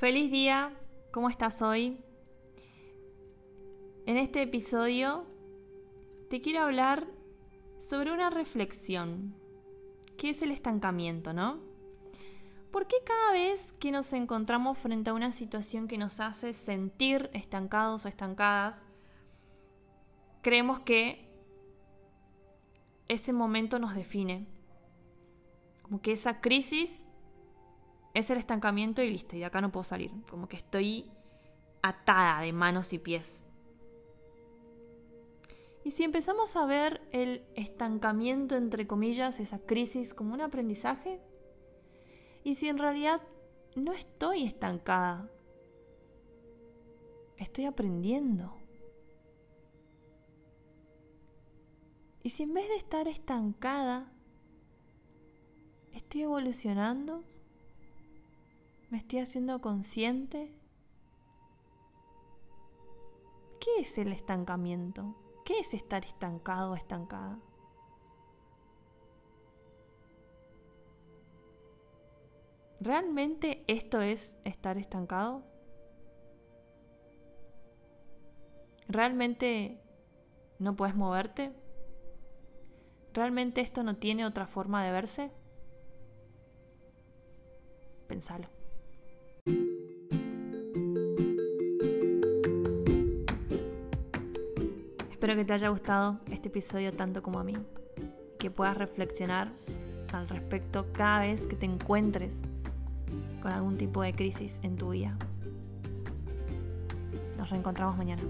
Feliz día, ¿cómo estás hoy? En este episodio te quiero hablar sobre una reflexión, que es el estancamiento, ¿no? ¿Por qué cada vez que nos encontramos frente a una situación que nos hace sentir estancados o estancadas, creemos que ese momento nos define? Como que esa crisis es el estancamiento y listo, y de acá no puedo salir. Como que estoy atada de manos y pies. Y si empezamos a ver el estancamiento, entre comillas, esa crisis como un aprendizaje, y si en realidad no estoy estancada, estoy aprendiendo. Y si en vez de estar estancada, estoy evolucionando, ¿Me estoy haciendo consciente? ¿Qué es el estancamiento? ¿Qué es estar estancado o estancada? ¿Realmente esto es estar estancado? ¿Realmente no puedes moverte? ¿Realmente esto no tiene otra forma de verse? Pensalo. Espero que te haya gustado este episodio tanto como a mí. Que puedas reflexionar al respecto cada vez que te encuentres con algún tipo de crisis en tu vida. Nos reencontramos mañana.